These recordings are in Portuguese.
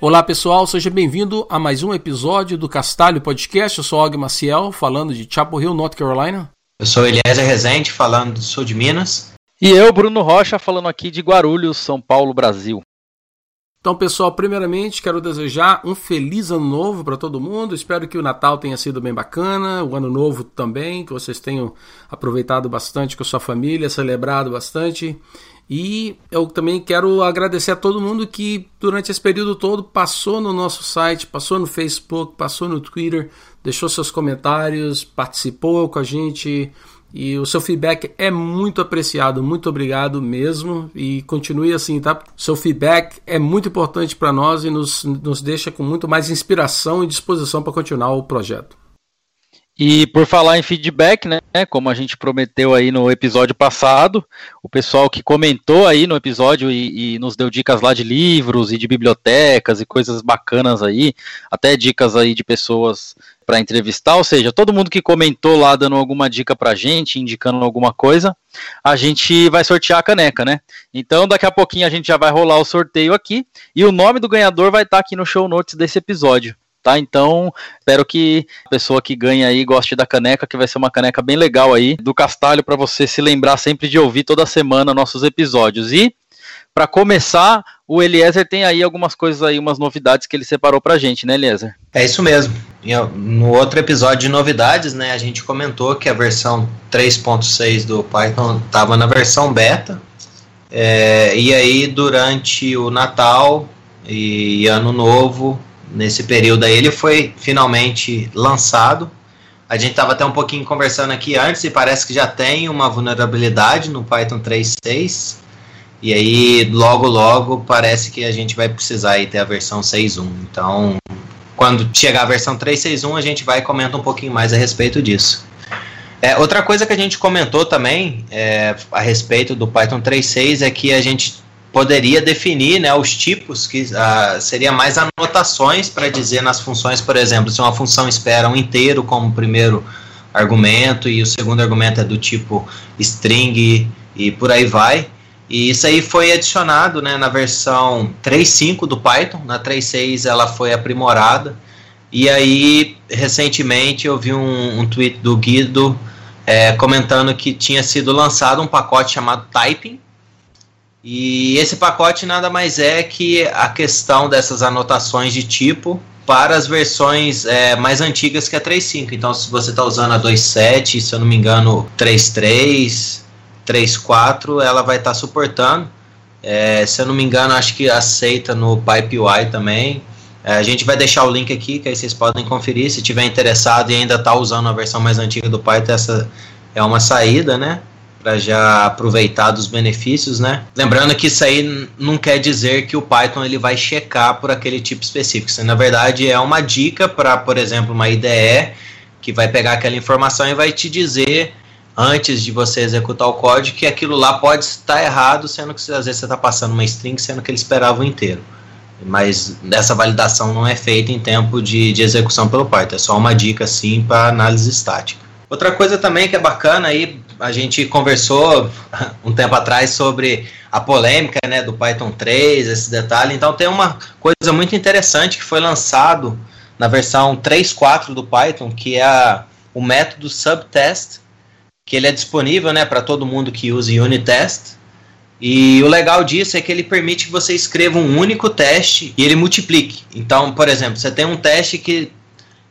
Olá pessoal, seja bem-vindo a mais um episódio do Castalho Podcast. Eu sou Og Maciel, falando de Chapel Hill, North Carolina. Eu sou Eliezer Rezende, falando do sul de Minas. E eu, Bruno Rocha, falando aqui de Guarulhos, São Paulo, Brasil. Então, pessoal, primeiramente quero desejar um feliz ano novo para todo mundo. Espero que o Natal tenha sido bem bacana, o ano novo também, que vocês tenham aproveitado bastante com a sua família, celebrado bastante. E eu também quero agradecer a todo mundo que durante esse período todo passou no nosso site, passou no Facebook, passou no Twitter, deixou seus comentários, participou com a gente. E o seu feedback é muito apreciado, muito obrigado mesmo. E continue assim, tá? Seu feedback é muito importante para nós e nos, nos deixa com muito mais inspiração e disposição para continuar o projeto. E por falar em feedback, né, como a gente prometeu aí no episódio passado, o pessoal que comentou aí no episódio e, e, nos deu dicas lá de livros e de bibliotecas e coisas bacanas aí, até dicas aí de pessoas para entrevistar, ou seja, todo mundo que comentou lá dando alguma dica pra gente, indicando alguma coisa, a gente vai sortear a caneca, né? Então daqui a pouquinho a gente já vai rolar o sorteio aqui e o nome do ganhador vai estar tá aqui no show notes desse episódio tá? Então, espero que a pessoa que ganha aí goste da caneca, que vai ser uma caneca bem legal aí do Castalho para você se lembrar sempre de ouvir toda semana nossos episódios. E para começar, o Eliezer tem aí algumas coisas aí, umas novidades que ele separou pra gente, né, Eliezer? É isso mesmo. No outro episódio de novidades, né, a gente comentou que a versão 3.6 do Python estava na versão beta. É, e aí, durante o Natal e Ano Novo, nesse período aí, ele foi finalmente lançado. A gente estava até um pouquinho conversando aqui antes e parece que já tem uma vulnerabilidade no Python 3.6. E aí, logo, logo, parece que a gente vai precisar aí ter a versão 6.1. Então, quando chegar a versão 3.6.1, a gente vai comentar um pouquinho mais a respeito disso. É, outra coisa que a gente comentou também é, a respeito do Python 3.6 é que a gente poderia definir né, os tipos, que uh, seria mais anotações para dizer nas funções, por exemplo, se uma função espera um inteiro como primeiro argumento e o segundo argumento é do tipo string e por aí vai. E isso aí foi adicionado né, na versão 3.5 do Python, na 3.6 ela foi aprimorada. E aí, recentemente, eu vi um, um tweet do Guido é, comentando que tinha sido lançado um pacote chamado Typing, e esse pacote nada mais é que a questão dessas anotações de tipo para as versões é, mais antigas que a 3.5. Então, se você está usando a 2.7, se eu não me engano, 3.3, 3.4, ela vai estar tá suportando. É, se eu não me engano, acho que aceita no PyPy também. É, a gente vai deixar o link aqui, que aí vocês podem conferir. Se tiver interessado e ainda está usando a versão mais antiga do Python, essa é uma saída, né? Para já aproveitar dos benefícios, né? Lembrando que isso aí não quer dizer que o Python ele vai checar por aquele tipo específico. Isso, na verdade, é uma dica para, por exemplo, uma IDE que vai pegar aquela informação e vai te dizer antes de você executar o código que aquilo lá pode estar errado, sendo que às vezes você está passando uma string, sendo que ele esperava o inteiro. Mas essa validação não é feita em tempo de, de execução pelo Python, é só uma dica assim para análise estática. Outra coisa também que é bacana aí, a gente conversou um tempo atrás sobre a polêmica né, do Python 3, esse detalhe. Então tem uma coisa muito interessante que foi lançado na versão 3.4 do Python, que é a, o método subtest, que ele é disponível né, para todo mundo que use Unitest. E o legal disso é que ele permite que você escreva um único teste e ele multiplique. Então, por exemplo, você tem um teste que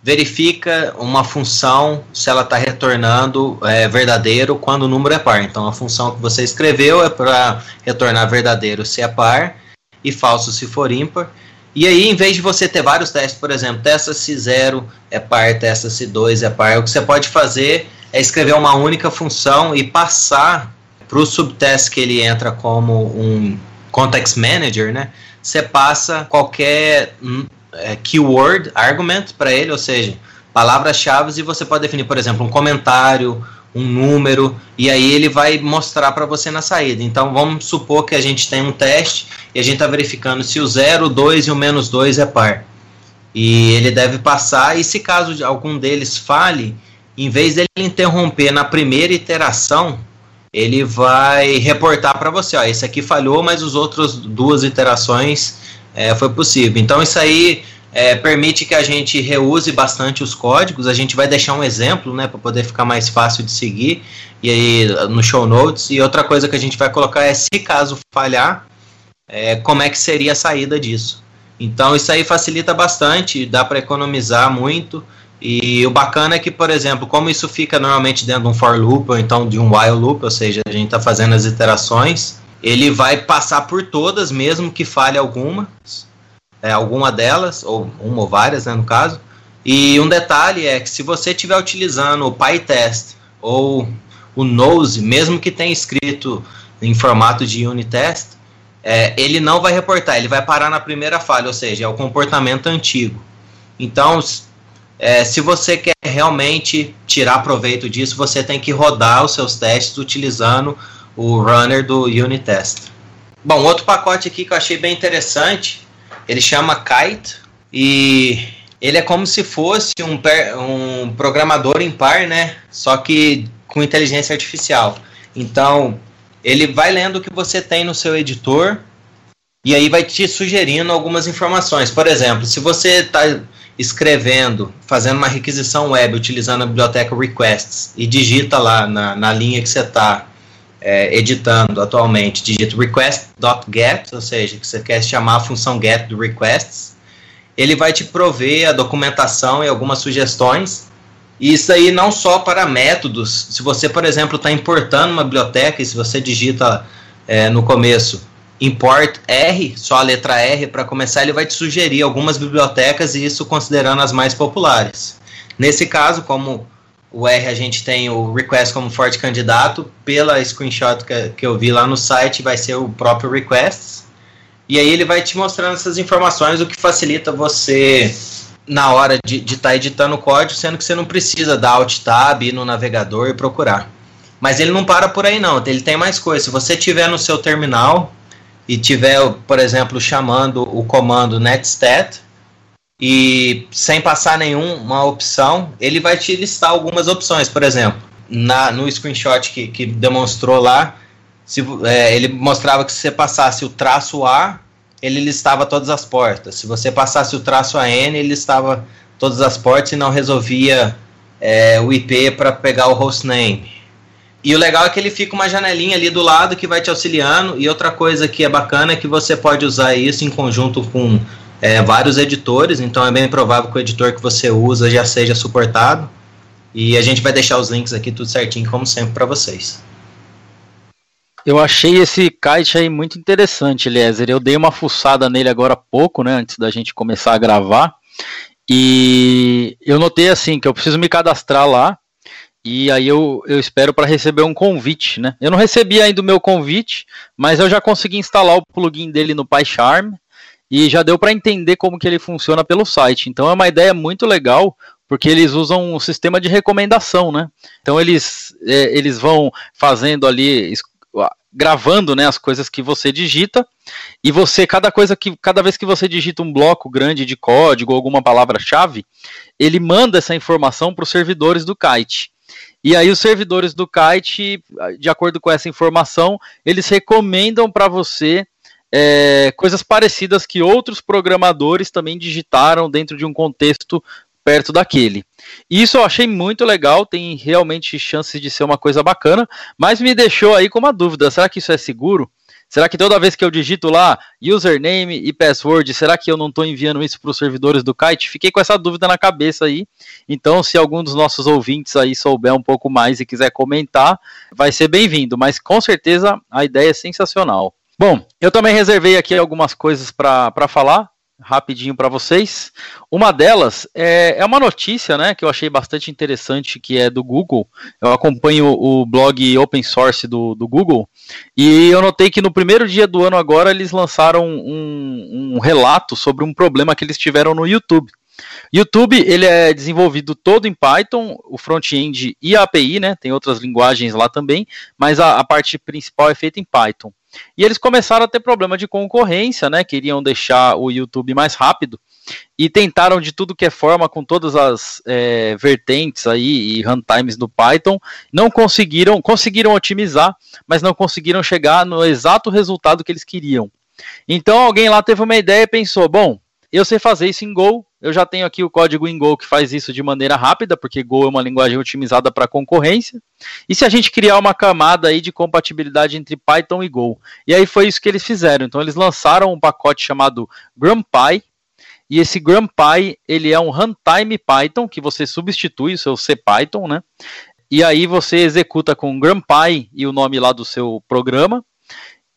verifica uma função se ela está retornando é, verdadeiro quando o número é par. Então a função que você escreveu é para retornar verdadeiro se é par e falso se for ímpar. E aí, em vez de você ter vários testes, por exemplo, testa se 0 é par, testa se 2 é par, o que você pode fazer é escrever uma única função e passar para o subtest que ele entra como um context manager, né? Você passa qualquer é, keyword argument para ele, ou seja, palavras-chave e você pode definir, por exemplo, um comentário, um número, e aí ele vai mostrar para você na saída. Então vamos supor que a gente tem um teste e a gente está verificando se o 0, o 2 e o menos 2 é par. E ele deve passar, e se caso algum deles fale, em vez dele interromper na primeira iteração, ele vai reportar para você, ó, esse aqui falhou, mas os outros duas iterações é, foi possível. Então isso aí é, permite que a gente reuse bastante os códigos. A gente vai deixar um exemplo, né, para poder ficar mais fácil de seguir e aí no show notes. E outra coisa que a gente vai colocar é se caso falhar, é, como é que seria a saída disso. Então isso aí facilita bastante, dá para economizar muito. E o bacana é que, por exemplo, como isso fica normalmente dentro de um for loop ou então de um while loop, ou seja, a gente está fazendo as iterações, ele vai passar por todas, mesmo que falhe alguma, é, alguma delas, ou uma ou várias, né, no caso. E um detalhe é que se você estiver utilizando o PyTest ou o Nose, mesmo que tenha escrito em formato de unit test, é, ele não vai reportar, ele vai parar na primeira falha, ou seja, é o comportamento antigo. Então, é, se você quer realmente tirar proveito disso, você tem que rodar os seus testes utilizando o runner do unit test. Bom, outro pacote aqui que eu achei bem interessante, ele chama Kite e ele é como se fosse um, um programador em par, né? Só que com inteligência artificial. Então, ele vai lendo o que você tem no seu editor e aí vai te sugerindo algumas informações. Por exemplo, se você está escrevendo, fazendo uma requisição web utilizando a biblioteca requests e digita lá na, na linha que você está é, editando atualmente, digita request.get, ou seja, que você quer chamar a função get do requests, ele vai te prover a documentação e algumas sugestões. E isso aí não só para métodos. Se você, por exemplo, está importando uma biblioteca e se você digita é, no começo import R, só a letra R para começar, ele vai te sugerir algumas bibliotecas e isso considerando as mais populares. Nesse caso, como o R a gente tem o request como forte candidato, pela screenshot que, que eu vi lá no site, vai ser o próprio request. E aí ele vai te mostrando essas informações, o que facilita você na hora de estar tá editando o código, sendo que você não precisa dar Alt Tab, ir no navegador e procurar. Mas ele não para por aí não, ele tem mais coisa. Se você tiver no seu terminal, e tiver, por exemplo, chamando o comando netstat e sem passar nenhuma opção, ele vai te listar algumas opções. Por exemplo, na, no screenshot que, que demonstrou lá, se, é, ele mostrava que se você passasse o traço A, ele listava todas as portas. Se você passasse o traço AN, ele listava todas as portas e não resolvia é, o IP para pegar o hostname. E o legal é que ele fica uma janelinha ali do lado que vai te auxiliando. E outra coisa que é bacana é que você pode usar isso em conjunto com é, vários editores. Então é bem provável que o editor que você usa já seja suportado. E a gente vai deixar os links aqui tudo certinho, como sempre, para vocês. Eu achei esse kite aí muito interessante, Eliezer. Eu dei uma fuçada nele agora há pouco, né, antes da gente começar a gravar. E eu notei assim que eu preciso me cadastrar lá e aí eu, eu espero para receber um convite, né? Eu não recebi ainda o meu convite, mas eu já consegui instalar o plugin dele no PyCharm e já deu para entender como que ele funciona pelo site. Então é uma ideia muito legal, porque eles usam um sistema de recomendação, né? Então eles, é, eles vão fazendo ali, gravando né, as coisas que você digita, e você, cada coisa que, cada vez que você digita um bloco grande de código ou alguma palavra-chave, ele manda essa informação para os servidores do Kite. E aí os servidores do Kite, de acordo com essa informação, eles recomendam para você é, coisas parecidas que outros programadores também digitaram dentro de um contexto perto daquele. Isso eu achei muito legal, tem realmente chances de ser uma coisa bacana, mas me deixou aí com uma dúvida: será que isso é seguro? Será que toda vez que eu digito lá username e password, será que eu não estou enviando isso para os servidores do Kite? Fiquei com essa dúvida na cabeça aí. Então, se algum dos nossos ouvintes aí souber um pouco mais e quiser comentar, vai ser bem-vindo. Mas com certeza a ideia é sensacional. Bom, eu também reservei aqui algumas coisas para falar rapidinho para vocês. Uma delas é, é, uma notícia, né, que eu achei bastante interessante, que é do Google. Eu acompanho o blog open source do, do Google e eu notei que no primeiro dia do ano agora eles lançaram um, um relato sobre um problema que eles tiveram no YouTube. YouTube ele é desenvolvido todo em Python, o front-end e a API, né? Tem outras linguagens lá também, mas a, a, parte principal é feita em Python. E eles começaram a ter problema de concorrência, né? Queriam deixar o YouTube mais rápido e tentaram de tudo que é forma com todas as é, vertentes aí e runtimes do Python, não conseguiram, conseguiram otimizar, mas não conseguiram chegar no exato resultado que eles queriam. Então alguém lá teve uma ideia e pensou, bom, eu sei fazer isso em Go, eu já tenho aqui o código em Go que faz isso de maneira rápida, porque Go é uma linguagem otimizada para concorrência. E se a gente criar uma camada aí de compatibilidade entre Python e Go? E aí foi isso que eles fizeram. Então eles lançaram um pacote chamado GrumPy, e esse GrumPy, ele é um runtime Python que você substitui o seu CPython, né? E aí você executa com GrumPy e o nome lá do seu programa.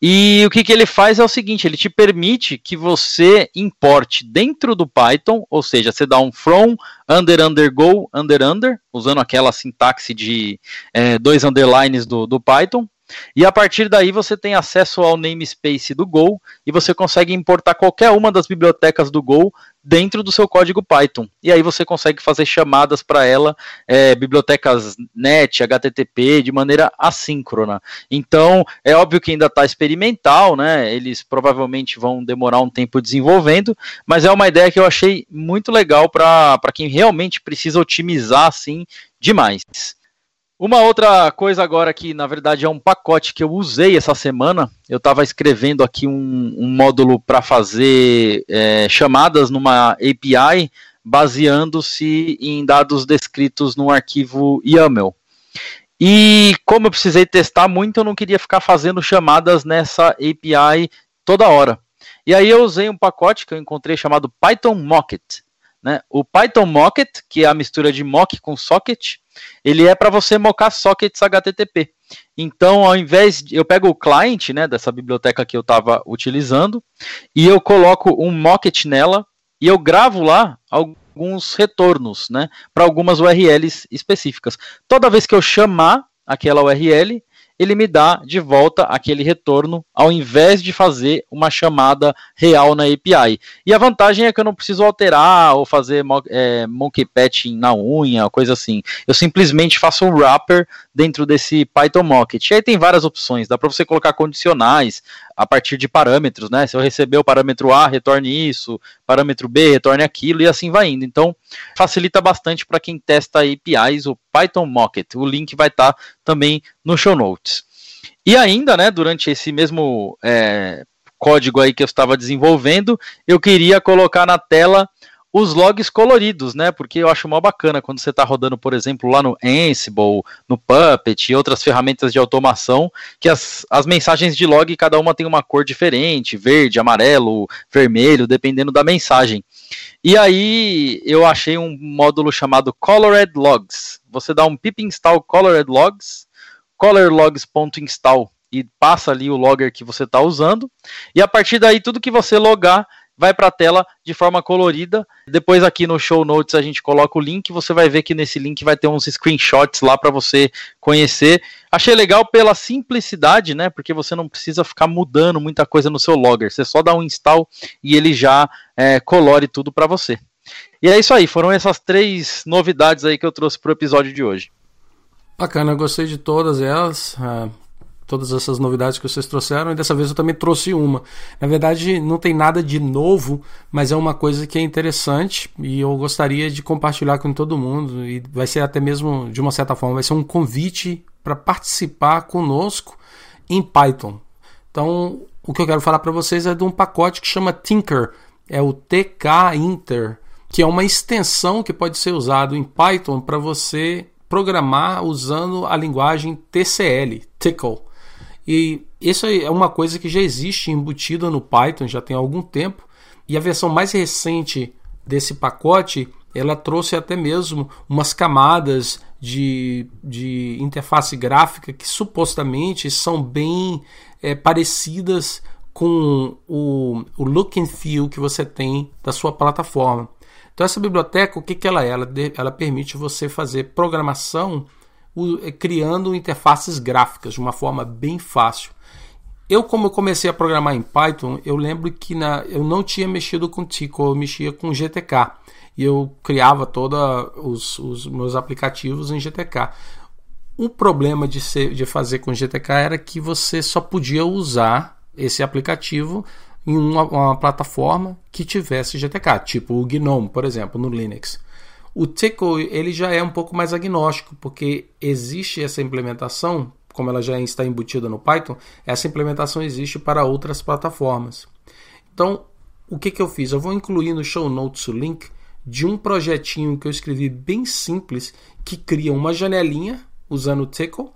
E o que, que ele faz é o seguinte: ele te permite que você importe dentro do Python, ou seja, você dá um from, under, under, go, under, under, usando aquela sintaxe de é, dois underlines do, do Python. E a partir daí você tem acesso ao namespace do Go e você consegue importar qualquer uma das bibliotecas do Go dentro do seu código Python. E aí você consegue fazer chamadas para ela, é, bibliotecas NET, HTTP, de maneira assíncrona. Então, é óbvio que ainda está experimental, né? Eles provavelmente vão demorar um tempo desenvolvendo, mas é uma ideia que eu achei muito legal para quem realmente precisa otimizar assim demais. Uma outra coisa agora que na verdade é um pacote que eu usei essa semana. Eu estava escrevendo aqui um, um módulo para fazer é, chamadas numa API baseando-se em dados descritos no arquivo YAML. E como eu precisei testar muito, eu não queria ficar fazendo chamadas nessa API toda hora. E aí eu usei um pacote que eu encontrei chamado Python Mocket. Né? O Python Mocket, que é a mistura de mock com socket, ele é para você mocar sockets HTTP. Então, ao invés de eu pego o client, né, dessa biblioteca que eu estava utilizando, e eu coloco um mocket nela e eu gravo lá alguns retornos, né, para algumas URLs específicas. Toda vez que eu chamar aquela URL, ele me dá de volta aquele retorno ao invés de fazer uma chamada real na API. E a vantagem é que eu não preciso alterar ou fazer é, monkey patching na unha, coisa assim. Eu simplesmente faço um wrapper dentro desse Python Mocket. E aí tem várias opções, dá para você colocar condicionais a partir de parâmetros, né? Se eu receber o parâmetro A, retorne isso, parâmetro B, retorne aquilo e assim vai indo. Então, facilita bastante para quem testa APIs, o Python Mocket. O link vai estar tá também no show notes. E ainda, né, durante esse mesmo é, código aí que eu estava desenvolvendo, eu queria colocar na tela os logs coloridos, né? Porque eu acho mó bacana quando você está rodando, por exemplo, lá no Ansible, no Puppet e outras ferramentas de automação, que as, as mensagens de log, cada uma tem uma cor diferente, verde, amarelo, vermelho, dependendo da mensagem. E aí eu achei um módulo chamado Colored Logs. Você dá um pip install colored logs, colorlogs.install e passa ali o logger que você está usando. E a partir daí, tudo que você logar vai para a tela de forma colorida. Depois aqui no show notes a gente coloca o link, você vai ver que nesse link vai ter uns screenshots lá para você conhecer. Achei legal pela simplicidade, né? Porque você não precisa ficar mudando muita coisa no seu logger. Você só dá um install e ele já é, colore tudo para você. E é isso aí, foram essas três novidades aí que eu trouxe para o episódio de hoje. Bacana, eu gostei de todas elas. Uh, todas essas novidades que vocês trouxeram, e dessa vez eu também trouxe uma. Na verdade, não tem nada de novo, mas é uma coisa que é interessante e eu gostaria de compartilhar com todo mundo, e vai ser até mesmo, de uma certa forma, vai ser um convite para participar conosco em Python. Então, o que eu quero falar para vocês é de um pacote que chama Tinker, é o TK Inter, que é uma extensão que pode ser usado em Python para você programar usando a linguagem TCL, Tickle. E isso é uma coisa que já existe embutida no Python já tem algum tempo. E a versão mais recente desse pacote ela trouxe até mesmo umas camadas de, de interface gráfica que supostamente são bem é, parecidas com o, o look and feel que você tem da sua plataforma. Então essa biblioteca, o que, que ela é? Ela, ela permite você fazer programação criando interfaces gráficas de uma forma bem fácil. Eu, como eu comecei a programar em Python, eu lembro que na, eu não tinha mexido com Tico, eu mexia com GTK. e eu criava todos os, os meus aplicativos em GTK. O problema de, ser, de fazer com GTK era que você só podia usar esse aplicativo em uma, uma, plataforma que tivesse GTK, tipo o GNOME, por exemplo, no Linux. O Tickle ele já é um pouco mais agnóstico, porque existe essa implementação, como ela já está embutida no Python, essa implementação existe para outras plataformas. Então, o que, que eu fiz? Eu vou incluir no show notes o link de um projetinho que eu escrevi bem simples, que cria uma janelinha usando o Tickle,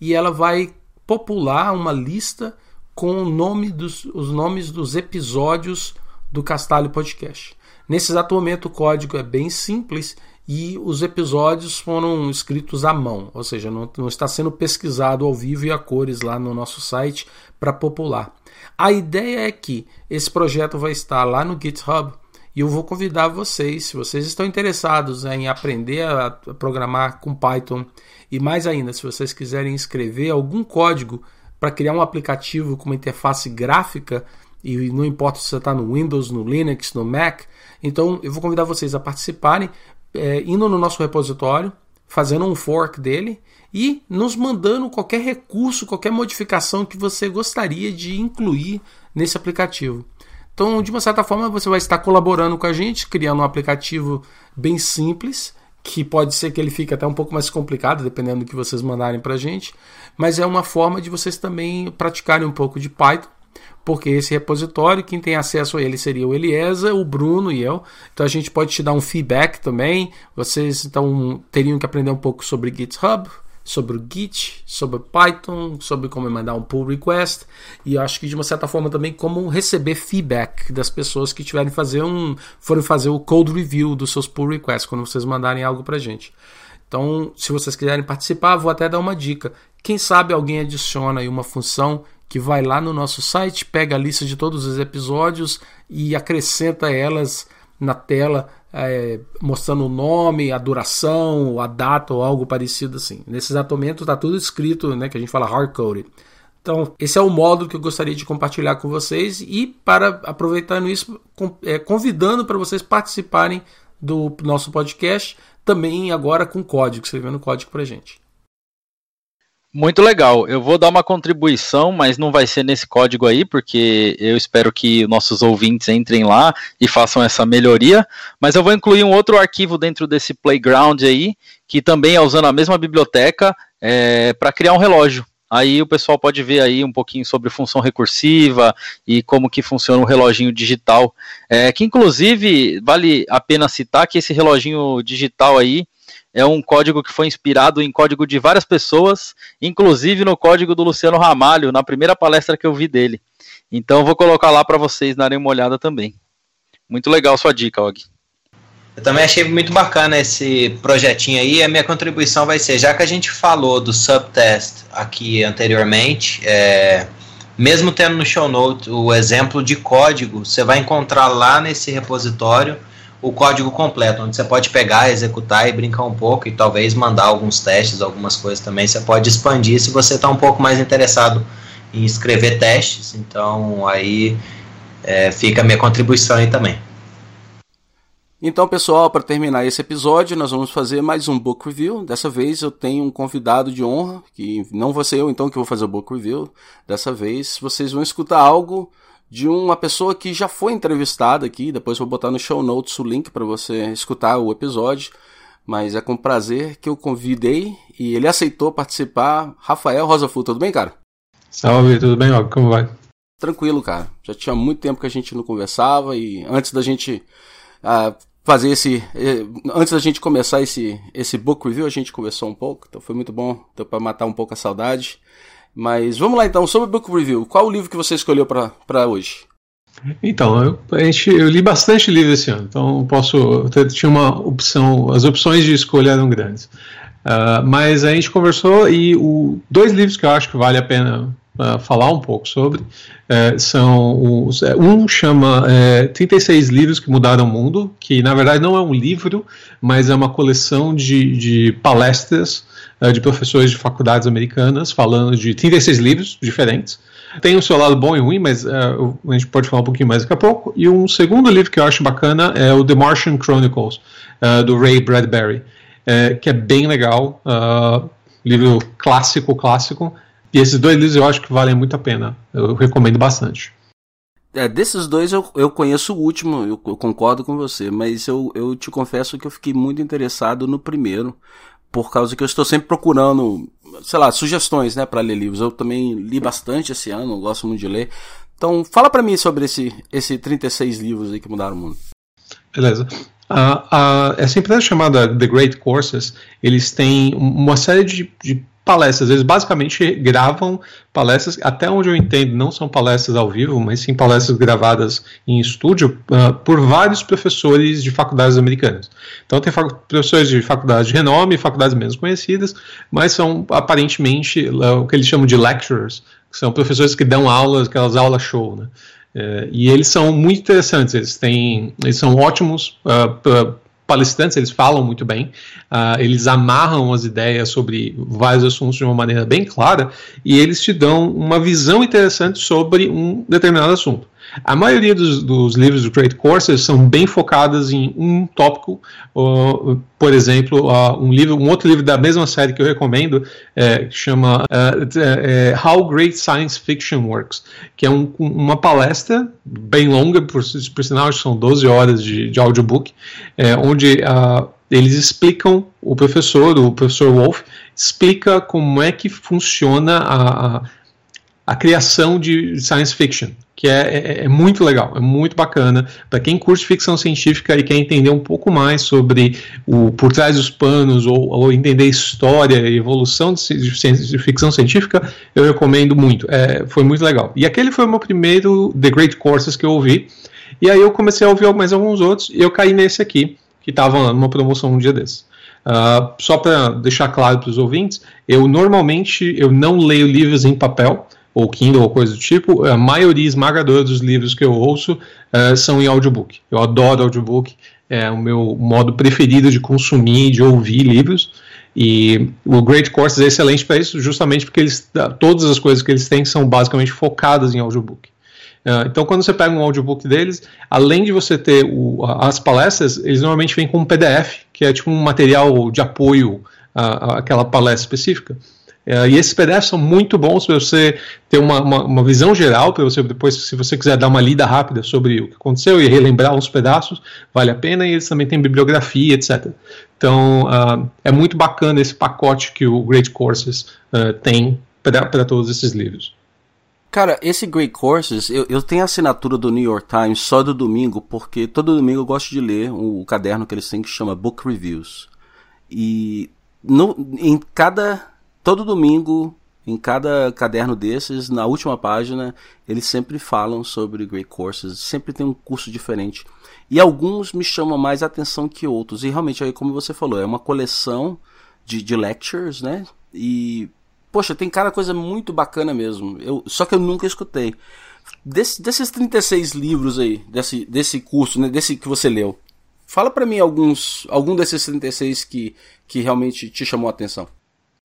e ela vai popular uma lista com nome dos, os nomes dos episódios do Castalho Podcast. Nesse exato momento, o código é bem simples e os episódios foram escritos à mão, ou seja, não, não está sendo pesquisado ao vivo e a cores lá no nosso site para popular. A ideia é que esse projeto vai estar lá no GitHub e eu vou convidar vocês, se vocês estão interessados em aprender a programar com Python e mais ainda, se vocês quiserem escrever algum código para criar um aplicativo com uma interface gráfica e não importa se você está no Windows, no Linux, no Mac. Então eu vou convidar vocês a participarem, é, indo no nosso repositório, fazendo um fork dele e nos mandando qualquer recurso, qualquer modificação que você gostaria de incluir nesse aplicativo. Então, de uma certa forma, você vai estar colaborando com a gente, criando um aplicativo bem simples, que pode ser que ele fique até um pouco mais complicado, dependendo do que vocês mandarem para a gente, mas é uma forma de vocês também praticarem um pouco de Python, porque esse repositório, quem tem acesso a ele seria o Eliezer, o Bruno e eu. Então a gente pode te dar um feedback também. Vocês então teriam que aprender um pouco sobre GitHub, sobre o Git, sobre Python, sobre como mandar um pull request e acho que de uma certa forma também como receber feedback das pessoas que tiverem fazer um forem fazer o code review dos seus pull requests quando vocês mandarem algo para gente. Então, se vocês quiserem participar, vou até dar uma dica. Quem sabe alguém adiciona aí uma função que vai lá no nosso site, pega a lista de todos os episódios e acrescenta elas na tela é, mostrando o nome, a duração, a data ou algo parecido assim. Nesse exato momento está tudo escrito, né, que a gente fala hardcoded. Então, esse é o módulo que eu gostaria de compartilhar com vocês e para aproveitando isso, é, convidando para vocês participarem do nosso podcast, também agora com código, escrevendo código para gente. Muito legal. Eu vou dar uma contribuição, mas não vai ser nesse código aí, porque eu espero que nossos ouvintes entrem lá e façam essa melhoria. Mas eu vou incluir um outro arquivo dentro desse playground aí, que também é usando a mesma biblioteca é, para criar um relógio. Aí o pessoal pode ver aí um pouquinho sobre função recursiva e como que funciona o reloginho digital. É, que inclusive vale a pena citar que esse reloginho digital aí é um código que foi inspirado em código de várias pessoas, inclusive no código do Luciano Ramalho, na primeira palestra que eu vi dele. Então vou colocar lá para vocês darem uma olhada também. Muito legal sua dica, Og. Eu também achei muito bacana esse projetinho aí. A minha contribuição vai ser, já que a gente falou do subtest aqui anteriormente, é, mesmo tendo no show note o exemplo de código, você vai encontrar lá nesse repositório o código completo, onde você pode pegar, executar e brincar um pouco e talvez mandar alguns testes, algumas coisas também. Você pode expandir se você está um pouco mais interessado em escrever testes. Então aí é, fica a minha contribuição aí também. Então, pessoal, para terminar esse episódio, nós vamos fazer mais um book review. Dessa vez eu tenho um convidado de honra, que não vou ser eu então que vou fazer o book review. Dessa vez vocês vão escutar algo de uma pessoa que já foi entrevistada aqui. Depois vou botar no show notes o link para você escutar o episódio. Mas é com prazer que eu convidei e ele aceitou participar. Rafael Rosafu, tudo bem, cara? Salve, tudo bem, ó? Como vai? Tranquilo, cara. Já tinha muito tempo que a gente não conversava e antes da gente uh, fazer esse. Eh, antes da gente começar esse, esse book review, a gente conversou um pouco, então foi muito bom. Deu para matar um pouco a saudade. Mas vamos lá então, sobre o Book Review. Qual o livro que você escolheu para hoje? Então, eu, eu li bastante livro esse ano, então posso. Eu tinha uma opção, as opções de escolha eram grandes. Uh, mas a gente conversou e o, dois livros que eu acho que vale a pena uh, falar um pouco sobre uh, são os, é, um chama 36 livros que mudaram o mundo, que na verdade não é um livro, mas é uma coleção de, de palestras uh, de professores de faculdades americanas falando de 36 livros diferentes. Tem o seu lado bom e ruim, mas uh, a gente pode falar um pouquinho mais daqui a pouco. E um segundo livro que eu acho bacana é o The Martian Chronicles, uh, do Ray Bradbury, que é bem legal, livro clássico, clássico. E esses dois livros eu acho que valem muito a pena. Eu recomendo bastante. É, desses dois eu, eu conheço o último, eu, eu concordo com você, mas eu, eu te confesso que eu fiquei muito interessado no primeiro, por causa que eu estou sempre procurando, sei lá, sugestões, né, para ler livros. Eu também li bastante esse ano, gosto muito de ler. Então, fala para mim sobre esse, esse 36 livros aí que mudaram o mundo. Beleza. Uh, uh, essa empresa chamada The Great Courses, eles têm uma série de, de palestras. Eles basicamente gravam palestras, até onde eu entendo, não são palestras ao vivo, mas sim palestras gravadas em estúdio uh, por vários professores de faculdades americanas. Então tem professores de faculdades de renome, faculdades menos conhecidas, mas são aparentemente uh, o que eles chamam de lecturers, que são professores que dão aulas, aquelas aulas show, né? Uh, e eles são muito interessantes, eles têm, eles são ótimos uh, palestrantes, eles falam muito bem, uh, eles amarram as ideias sobre vários assuntos de uma maneira bem clara e eles te dão uma visão interessante sobre um determinado assunto. A maioria dos, dos, livros do Great Courses são bem focadas em um tópico. Uh, por exemplo, uh, um livro, um outro livro da mesma série que eu recomendo, é, chama é, How Great Science Fiction Works, que é um, uma palestra bem longa, por, por sinal, são 12 horas de, de audiobook, é, onde uh, eles explicam, o professor, o professor Wolf, explica como é que funciona a, a, a criação de science fiction que é, é, é, muito legal, é muito bacana. Para quem curte ficção científica e quer entender um pouco mais sobre o por trás dos panos ou, ou entender história e evolução de, de, ficção científica, eu recomendo muito. É, foi muito legal. E aquele foi o meu primeiro The Great Courses que eu ouvi. E aí eu comecei a ouvir mais alguns outros e eu caí nesse aqui, que estava numa promoção um dia desses. Uh, só para deixar claro para os ouvintes, eu normalmente eu não leio livros em papel, ou Kindle ou coisa do tipo, a maioria esmagadora dos livros que eu ouço uh, são em audiobook. Eu adoro audiobook, é o meu modo preferido de consumir, de ouvir livros. E o Great Courses é excelente para isso, justamente porque eles, todas as coisas que eles têm são basicamente focadas em audiobook. Uh, então, quando você pega um audiobook deles, além de você ter o, as palestras, eles normalmente vêm com um PDF, que é tipo um material de apoio à, àquela palestra específica. É, e esses PDFs são muito bons para você ter uma, uma, uma visão geral, para você depois, se você quiser dar uma lida rápida sobre o que aconteceu e relembrar uns pedaços, vale a pena, e eles também têm bibliografia, etc. Então, uh, é muito bacana esse pacote que o Great Courses uh, tem para todos esses livros. Cara, esse Great Courses, eu, eu tenho a assinatura do New York Times só do domingo, porque todo domingo eu gosto de ler o, o caderno que eles têm que chama Book Reviews. E no, em cada todo domingo, em cada caderno desses, na última página, eles sempre falam sobre Great Courses, sempre tem um curso diferente. E alguns me chamam mais atenção que outros. E realmente, aí, como você falou, é uma coleção de, de lectures, né? E, poxa, tem cada coisa muito bacana mesmo. Eu, só que eu nunca escutei. Desse, desses 36 livros aí, desse, desse curso, né, desse que você leu, fala para mim alguns, algum desses 36 que, que realmente te chamou a atenção.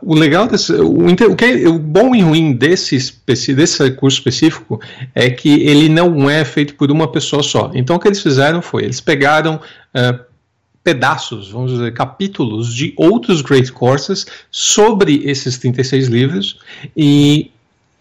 O legal desse, o, o, que é, o bom e ruim desse, desse curso específico é que ele não é feito por uma pessoa só. Então o que eles fizeram foi, eles pegaram uh, pedaços, vamos dizer, capítulos de outros Great Courses sobre esses 36 livros e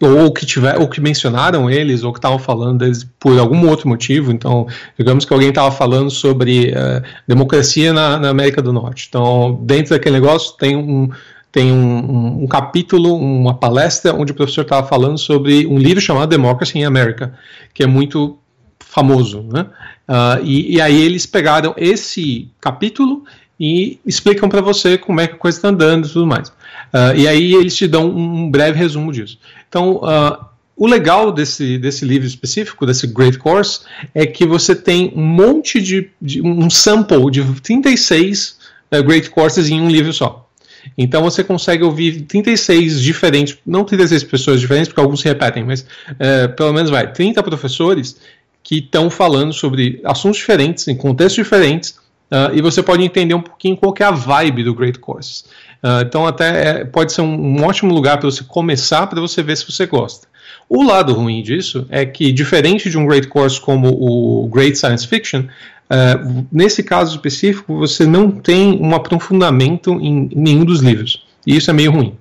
ou que tiver, ou que mencionaram eles, ou que estavam falando deles por algum outro motivo. Então, digamos que alguém estava falando sobre uh, democracia na, na América do Norte. Então, dentro daquele negócio tem um tem um, um, um, capítulo, uma palestra, onde o professor estava falando sobre um livro chamado Democracy in America, que é muito famoso. Né? Uh, e, e, aí eles pegaram esse capítulo e explicam para você como é que a coisa está andando e tudo mais. Uh, e aí eles te dão um breve resumo disso. Então, uh, o legal desse, desse livro específico, desse Great Course, é que você tem um monte de, de um sample de 36 uh, Great Courses em um livro só. Então você consegue ouvir 36 diferentes, não 36 pessoas diferentes, porque alguns se repetem, mas é, pelo menos vai, 30 professores que estão falando sobre assuntos diferentes, em contextos diferentes, uh, e você pode entender um pouquinho qual é a vibe do Great Courses. Uh, então até é, pode ser um, um ótimo lugar para você começar, para você ver se você gosta. O lado ruim disso é que, diferente de um great course como o Great Science Fiction, uh, nesse caso específico, você não tem um aprofundamento em nenhum dos livros. E isso é meio ruim.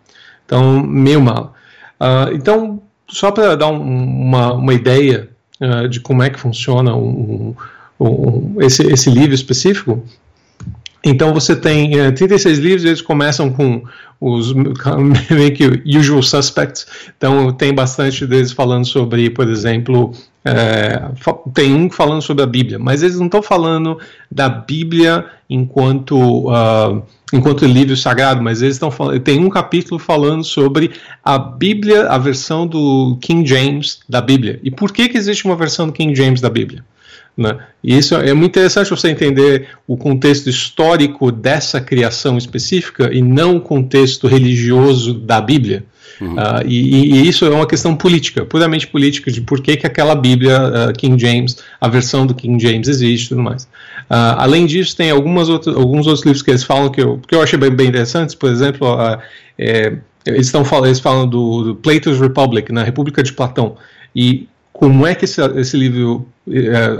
Então, meio mal. Uh, então, só para dar um, uma, uma ideia uh, de como é que funciona um, um, esse, esse livro específico, então você tem é, 36 livros, eles começam com os meio que usual suspects. Então tem bastante deles falando sobre, por exemplo, é, tem um falando sobre a Bíblia, mas eles não estão falando da Bíblia enquanto uh, enquanto livro sagrado, mas eles estão. Tem um capítulo falando sobre a Bíblia, a versão do King James da Bíblia. E por que que existe uma versão do King James da Bíblia? Né? E isso é muito interessante você entender o contexto histórico dessa criação específica e não o contexto religioso da Bíblia. Uhum. Uh, e, e, isso é uma questão política, puramente política, de por que, que aquela Bíblia, uh, King James, a versão do King James existe e tudo mais. Uh, além disso, tem algumas outras, alguns outros livros que eles falam que eu, que eu achei bem, bem interessantes, por exemplo, é, eles, estão falando, eles falam do, do Plato's Republic, na República de Platão. E como é que esse, esse livro é,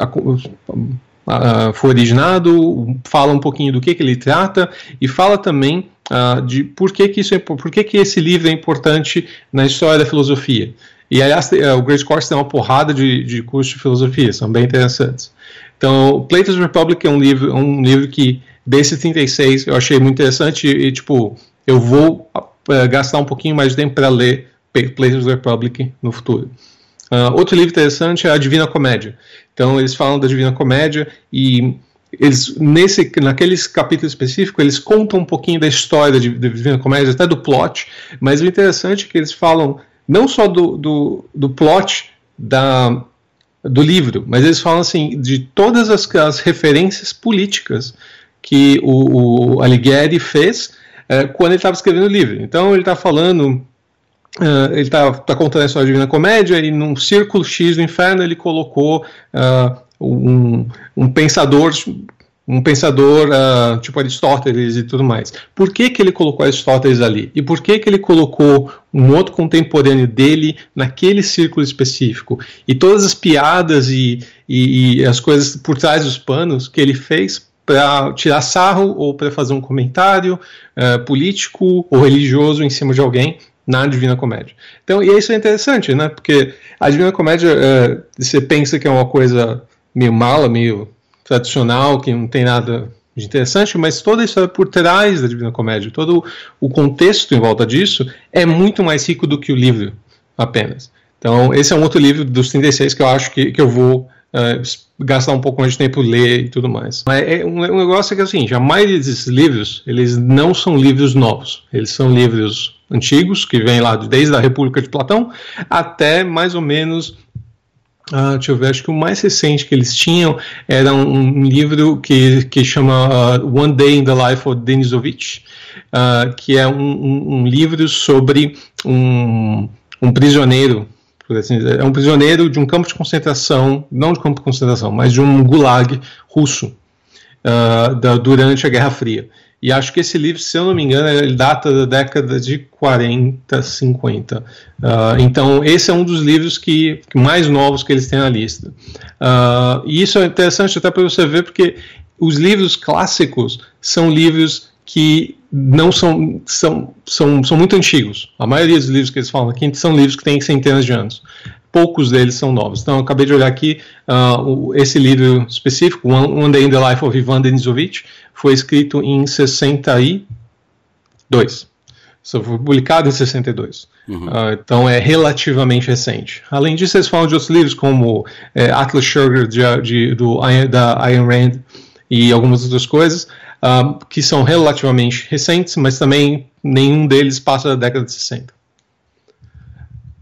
foi originado, fala um pouquinho do que, que ele trata e fala também uh, de por que, que, isso é, por que, que esse livro é importante na história da filosofia. E aliás, é, o Great Course tem uma porrada de, de cursos de filosofia, são bem interessantes. Então, Plato's Republic é um livro, um livro que, desse 36, eu achei muito interessante e, tipo, eu vou uh, gastar um pouquinho mais de tempo para ler Plato's Republic no futuro. Uh, outro livro interessante é a Divina Comédia. Então eles falam da Divina Comédia e eles nesse naqueles capítulos específicos eles contam um pouquinho da história da Divina Comédia, até do plot. Mas o interessante é que eles falam não só do, do, do plot da do livro, mas eles falam assim de todas as, as referências políticas que o, o Alighieri fez é, quando ele estava escrevendo o livro. Então ele está falando Uh, ele está tá contando a história da Divina Comédia e num círculo X do inferno ele colocou uh, um, um, pensador um pensador uh, tipo Aristóteles e tudo mais. Por que, que ele colocou Aristóteles ali? E por que, que ele colocou um outro contemporâneo dele naquele círculo específico? E todas as piadas e, e, e as coisas por trás dos panos que ele fez para tirar sarro ou para fazer um comentário político ou religioso em cima de alguém na Divina Comédia. Então, e isso é interessante, né? Porque a Divina Comédia, é, você pensa que é uma coisa meio mala, meio tradicional, que não tem nada de interessante, mas toda a história por trás da Divina Comédia, todo o contexto em volta disso é muito mais rico do que o livro apenas. Então, esse é um outro livro dos 36 que eu acho que, que eu vou uh, gastar um pouco mais de tempo ler e tudo mais. Mas é um, um negócio é que é seguinte, a maioria desses livros, eles não são livros novos, eles são livros antigos, que vêm lá desde a República de Platão até mais ou menos Uh, deixa eu ver, acho que o mais recente que eles tinham era um, um livro que, que chama uh, One Day in the Life of Denisovich, uh, que é um, um, um, livro sobre um, um prisioneiro, assim dizer, é um prisioneiro de um campo de concentração, não de campo de concentração, mas de um gulag russo, da, durante a Guerra Fria. E acho que esse livro, se eu não me engano, ele data da década de 40, 50. Uh, então, esse é um dos livros que, que, mais novos que eles têm na lista. Uh, e isso é interessante até para você ver, porque os livros clássicos são livros que não são, são, são, são muito antigos. A maioria dos livros que eles falam aqui são livros que têm centenas de anos poucos deles são novos. Então, acabei de olhar aqui, uh, esse livro específico, One Day in the Life of Ivan Denisovich, foi escrito em 62. Isso foi publicado em 62. Uhum. Uh, então é relativamente recente. Além disso, eles falam de outros livros, como é, Atlas Sugar de, de, do, da Ayn Rand e algumas outras coisas, uh, que são relativamente recentes, mas também nenhum deles passa da década de 60.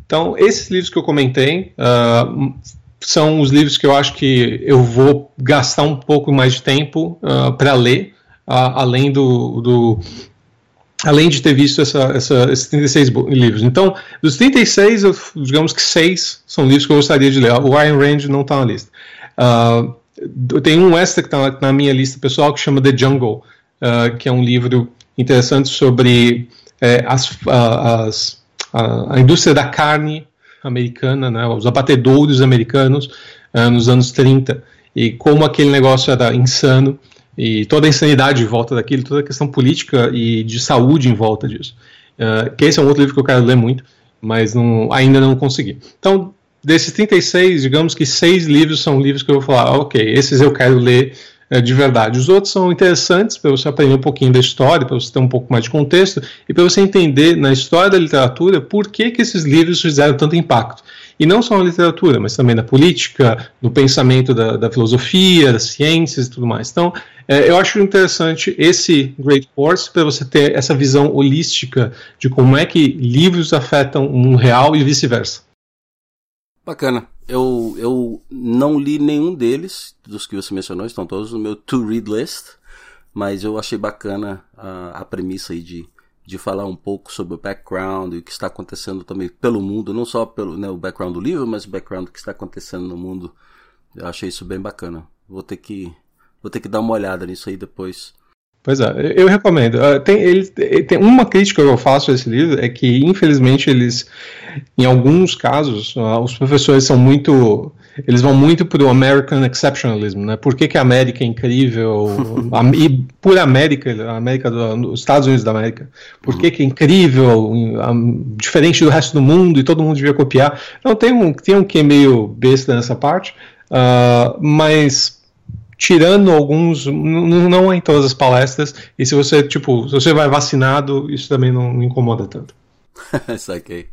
Então, esses livros que eu comentei uh, são os livros que eu acho que eu vou gastar um pouco mais de tempo uh, para ler, além do, do, além de ter visto essa, essa, esses 36 livros. Então, dos 36, eu, digamos que seis são livros que eu gostaria de ler. O Iron Range não está na lista. Uh, tem um extra que está na, minha lista pessoal que chama The Jungle, uh, que é um livro interessante sobre uh, as, as a, a, indústria da carne americana, né, os abatedouros americanos uh, nos anos 30, e como aquele negócio era insano, e toda a insanidade em volta daquilo, toda a questão política e de saúde em volta disso. Uh, que esse é um outro livro que eu quero ler muito, mas não, ainda não consegui. Então, desses 36, digamos que seis livros são livros que eu vou falar, ah, ok, esses eu quero ler é, de verdade. Os outros são interessantes para você aprender um pouquinho da história, para você ter um pouco mais de contexto e para você entender na história da literatura por que, que esses livros fizeram tanto impacto. E não só na literatura, mas também na política, no pensamento da, da filosofia, das ciências e tudo mais. Então, é, eu acho interessante esse Great Course para você ter essa visão holística de como é que livros afetam o mundo real e vice-versa. Bacana. Eu, eu não li nenhum deles, dos que você mencionou, estão todos no meu to-read list, mas eu achei bacana a, a premissa aí de, de falar um pouco sobre o background e o que está acontecendo também pelo mundo, não só pelo né, o background do livro, mas o background que está acontecendo no mundo. Eu achei isso bem bacana. Vou ter que, vou ter que dar uma olhada nisso aí depois. Pois é, eu recomendo. Ah, tem, ele, tem uma crítica que eu faço a esse livro é que, infelizmente, eles, em alguns casos, uh, os professores são muito. Eles vão muito para o American Exceptionalism, né? Por que, que a América é incrível? a, e por América, a América dos Estados Unidos da América. Por que, que é incrível, diferente do resto do mundo e todo mundo devia copiar? Então tem um, tem um que é meio besta nessa parte, uh, mas tirando alguns, não é em todas as palestras, e se você, tipo, se você vai vacinado, isso também não incomoda tanto. Saquei.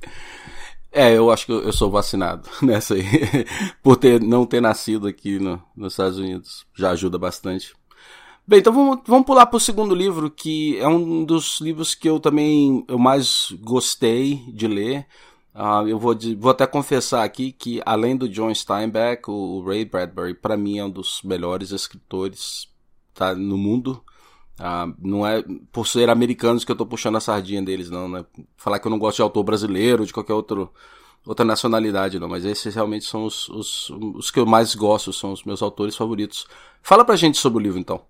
É, eu acho que eu sou vacinado nessa aí. Por ter, não ter nascido aqui no, nos Estados Unidos. Já ajuda bastante. Bem, então vamos, vamos pular para o segundo livro, que é um dos livros que eu também eu mais gostei de ler. Uh, eu vou, vou até confessar aqui que, além do John Steinbeck, o, o Ray Bradbury, para mim, é um dos melhores escritores tá, no mundo. Uh, não é por ser americanos que eu tô puxando a sardinha deles, não, né? Falar que eu não gosto de autor brasileiro, de qualquer outro, outra nacionalidade, não. Mas esses realmente são os, os, os que eu mais gosto, são os meus autores favoritos. Fala pra gente sobre o livro, então.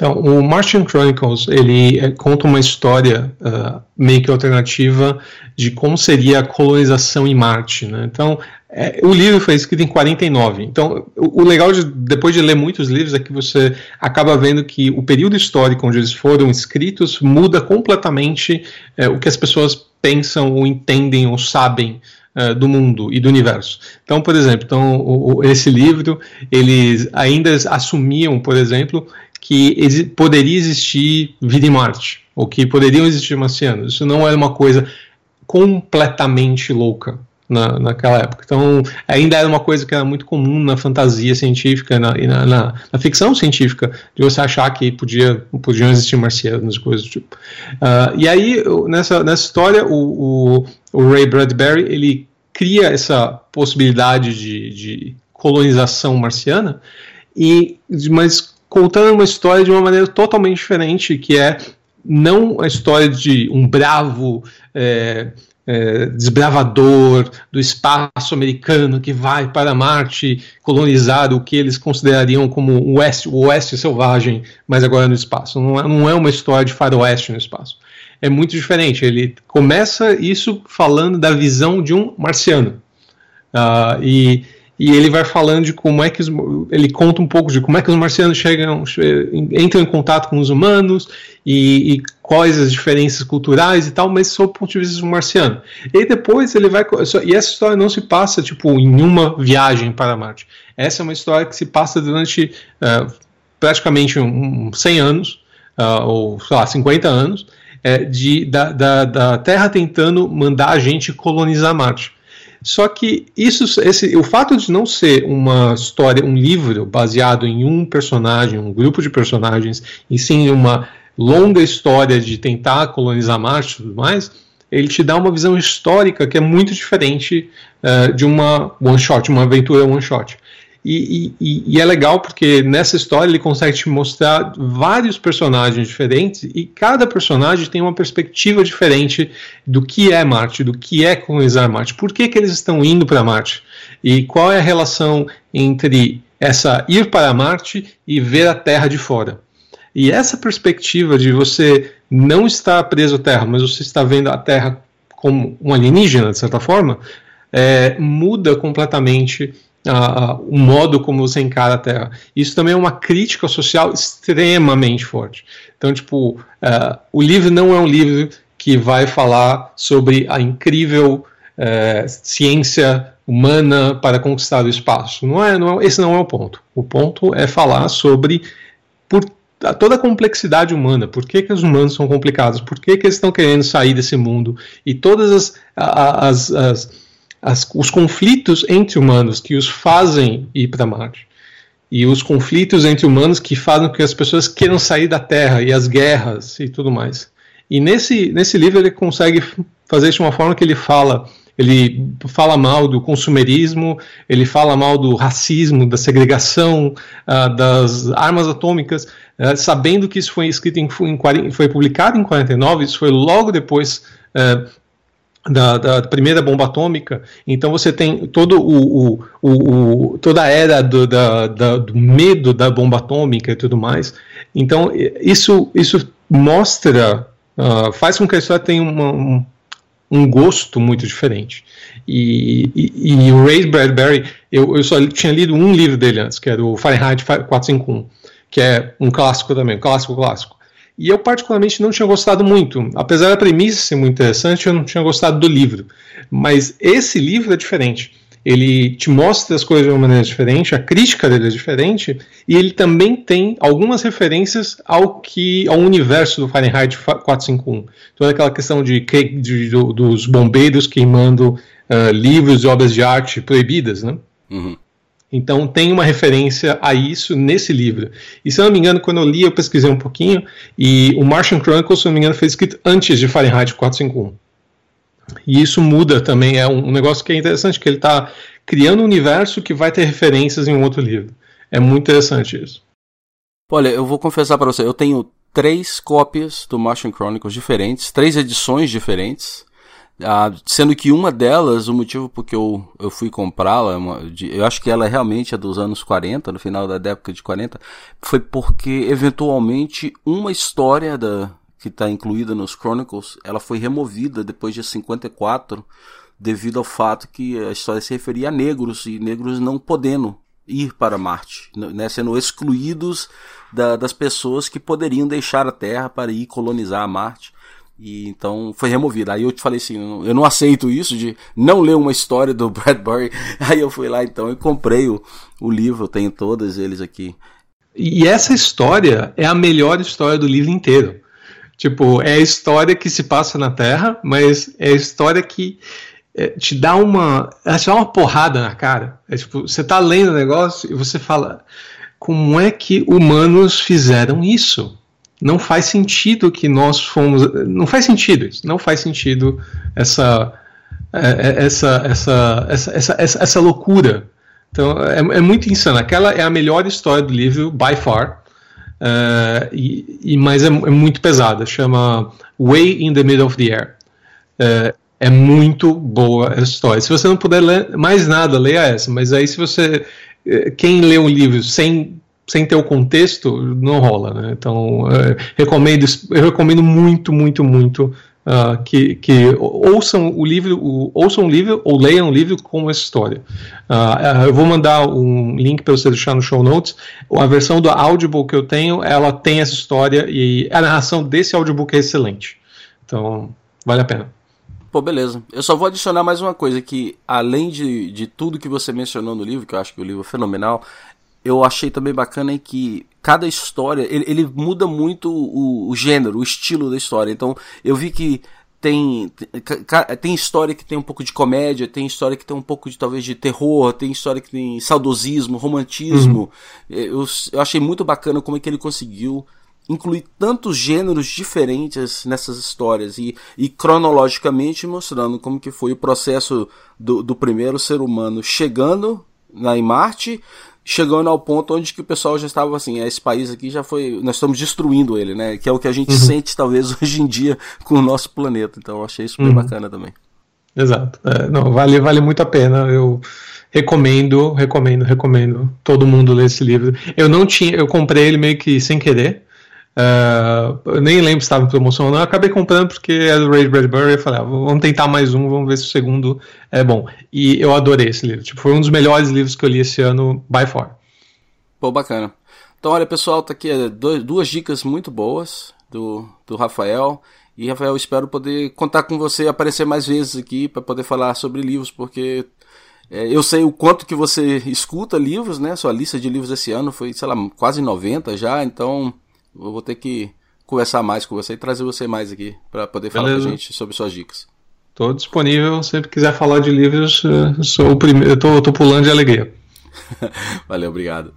Então, o Martian Chronicles, ele é, conta uma história uh, meio que alternativa de como seria a colonização em Marte, né? Então, é, o livro foi escrito em 49. Então, o, o, legal de, depois de ler muitos livros é que você acaba vendo que o período histórico onde eles foram escritos muda completamente é, o que as pessoas pensam ou entendem ou sabem uh, do mundo e do universo. Então, por exemplo, então, o, o, esse livro, eles ainda assumiam, por exemplo, que poderia existir vida em Marte, ou que poderiam existir marcianos. Isso não era uma coisa completamente louca na, naquela época. Então, ainda era uma coisa que era muito comum na fantasia científica na, e na, na, na ficção científica, de você achar que podia, podiam existir marcianos, coisas do tipo. Uh, e aí, nessa, nessa história, o, o, o, Ray Bradbury, ele cria essa possibilidade de, de colonização marciana, e, mas contando uma história de uma maneira totalmente diferente, que é não a história de um bravo é, é, desbravador do espaço americano que vai para Marte colonizar o que eles considerariam como o oeste, o oeste selvagem, mas agora no espaço. Não é, não é uma história de faroeste no espaço. É muito diferente. Ele começa isso falando da visão de um marciano. Uh, e e ele vai falando de como é que os, ele conta um pouco de como é que os marcianos chegam entram em contato com os humanos e, e quais as diferenças culturais e tal, mas sob o ponto de vista do marciano. E depois ele vai e essa história não se passa tipo em uma viagem para Marte. Essa é uma história que se passa durante uh, praticamente um, um 100 anos uh, ou sei lá 50 anos é, de, da, da, da Terra tentando mandar a gente colonizar Marte. Só que isso, esse, o fato de não ser uma história, um livro baseado em um personagem, um grupo de personagens, e sim uma longa história de tentar colonizar Marte e tudo mais, ele te dá uma visão histórica que é muito diferente uh, de uma one shot, uma aventura one shot. E, e, e, é legal porque nessa história ele consegue te mostrar vários personagens diferentes e cada personagem tem uma perspectiva diferente do que é Marte, do que é colonizar Marte, por que, que eles estão indo para Marte e qual é a relação entre essa ir para Marte e ver a Terra de fora. E essa perspectiva de você não estar preso à Terra, mas você está vendo a Terra como um alienígena, de certa forma, é, muda completamente uh, o modo como você encara a Terra. Isso também é uma crítica social extremamente forte. Então, tipo, uh, o livro não é um livro que vai falar sobre a incrível uh, ciência humana para conquistar o espaço. Não é, não é, esse não é o ponto. O ponto é falar sobre por toda a complexidade humana, por que, que os humanos são complicados, por que, que eles estão querendo sair desse mundo e todas as, as, as as, os conflitos entre humanos que os fazem ir para Marte e os conflitos entre humanos que fazem com que as pessoas queiram sair da Terra e as guerras e tudo mais. E nesse, nesse livro ele consegue fazer isso de uma forma que ele fala ele fala mal do consumerismo, ele fala mal do racismo, da segregação, uh, das armas atômicas, uh, sabendo que isso foi escrito em, em, foi publicado em 49, isso foi logo depois uh, da, da, primeira bomba atômica, então você tem todo o, o, o, o toda a era do, da, da, do medo da bomba atômica e tudo mais. Então isso, isso mostra, uh, faz com que a história tenha uma, um, um gosto muito diferente. E, e, e, o Ray Bradbury, eu, eu só tinha lido um livro dele antes, que era o Fahrenheit 451, que é um clássico também, um clássico clássico. E eu, particularmente, não tinha gostado muito. Apesar da premissa ser muito interessante, eu não tinha gostado do livro. Mas esse livro é diferente. Ele te mostra as coisas de uma maneira diferente, a crítica dele é diferente, e ele também tem algumas referências ao que ao universo do Fahrenheit 451. Toda aquela questão de, de, dos bombeiros queimando uh, livros e obras de arte proibidas, né? Uhum. Então tem uma referência a isso nesse livro. E se eu não me engano, quando eu li, eu pesquisei um pouquinho, e o Martian Chronicles, se eu não me engano, foi escrito antes de Fahrenheit 451. E isso muda também, é um negócio que é interessante, que ele está criando um universo que vai ter referências em um outro livro. É muito interessante isso. Olha, eu vou confessar para você, eu tenho três cópias do Martian Chronicles diferentes, três edições diferentes. Ah, sendo que uma delas, o motivo porque eu, eu fui comprá-la, eu acho que ela realmente é dos anos 40, no final da década de 40, foi porque eventualmente uma história da, que está incluída nos Chronicles, ela foi removida depois de 54, devido ao fato que a história se referia a negros e negros não podendo ir para Marte, né, sendo excluídos da, das pessoas que poderiam deixar a Terra para ir colonizar Marte. E então foi removida. Aí eu te falei assim, eu não aceito isso de não ler uma história do Bradbury. Aí eu fui lá então e comprei o, o livro, eu tenho todos eles aqui. E essa história é a melhor história do livro inteiro. Tipo, é a história que se passa na Terra, mas é a história que é, te dá uma. Te dá uma porrada na cara. É tipo, você tá lendo o negócio e você fala. Como é que humanos fizeram isso? Não faz sentido que nós fomos. Não faz sentido isso. Não faz sentido essa, é, é, essa, essa, essa, essa, essa, loucura. Então é, é, muito insano. Aquela é a melhor história do livro, by far. Uh, e, e, mas é, é, muito pesada. Chama Way in the Middle of the Air. Uh, é muito boa essa história. Se você não puder ler mais nada, leia essa. Mas aí, se você. Quem lê um livro sem sem ter o contexto, não rola, né? Então, é, recomendo, eu recomendo muito, muito, muito uh, que, que ouçam o livro, ouçam o livro ou leiam o livro com essa história. Uh, eu vou mandar um link para você deixar no show notes. A versão do Audible que eu tenho, ela tem essa história e a narração desse audiobook é excelente. Então, vale a pena. Pô, beleza. Eu só vou adicionar mais uma coisa que, além de, de tudo que você mencionou no livro, que eu acho que o livro é fenomenal, eu achei também bacana que cada história ele, ele muda muito o, o, gênero, o estilo da história. Então eu vi que tem, tem história que tem um pouco de comédia, tem história que tem um pouco de talvez de terror, tem história que tem saudosismo, romantismo. Uhum. Eu, eu achei muito bacana como é que ele conseguiu incluir tantos gêneros diferentes nessas histórias e, e cronologicamente mostrando como que foi o processo do, do primeiro ser humano chegando lá em Marte, chegando ao ponto onde que o pessoal já estava assim, é, esse país aqui já foi, nós estamos destruindo ele, né? Que é o que a gente uhum. sente talvez hoje em dia com o nosso planeta. Então eu achei super uhum. bacana também. Exato. É, não, vale, vale muito a pena. Eu recomendo, recomendo, recomendo todo mundo ler esse livro. Eu não tinha, eu comprei ele meio que sem querer. Uh, nem lembro se estava em promoção ou não. Eu acabei comprando porque é do Ray Bradbury. Eu falei, ah, vamos tentar mais um, vamos ver se o segundo é bom. E eu adorei esse livro. Tipo, foi um dos melhores livros que eu li esse ano, by far. Pô, bacana. Então, olha, pessoal, tá aqui é, duas dicas muito boas do, do Rafael. E, Rafael, espero poder contar com você aparecer mais vezes aqui para poder falar sobre livros, porque é, eu sei o quanto que você escuta livros, né? Sua lista de livros esse ano foi, sei lá, quase 90 já, então eu vou ter que conversar mais com você e trazer você mais aqui para poder falar Beleza. com a gente sobre suas dicas. Estou disponível, sempre quiser falar de livros, sou o primeiro, eu tô, tô pulando de alegria. Valeu, obrigado.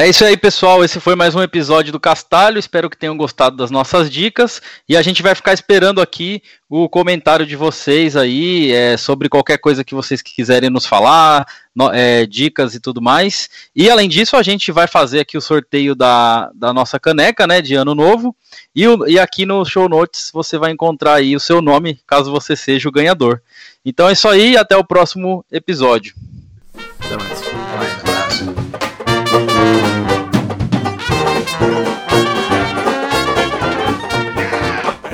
É isso aí, pessoal. Esse foi mais um episódio do Castalho. Espero que tenham gostado das nossas dicas. E a gente vai ficar esperando aqui o comentário de vocês aí é, sobre qualquer coisa que vocês quiserem nos falar, no, é, dicas e tudo mais. E além disso, a gente vai fazer aqui o sorteio da, da nossa caneca, né, de ano novo. E, o, e aqui no show notes você vai encontrar aí o seu nome, caso você seja o ganhador. Então é isso aí. Até o próximo episódio. Até mais.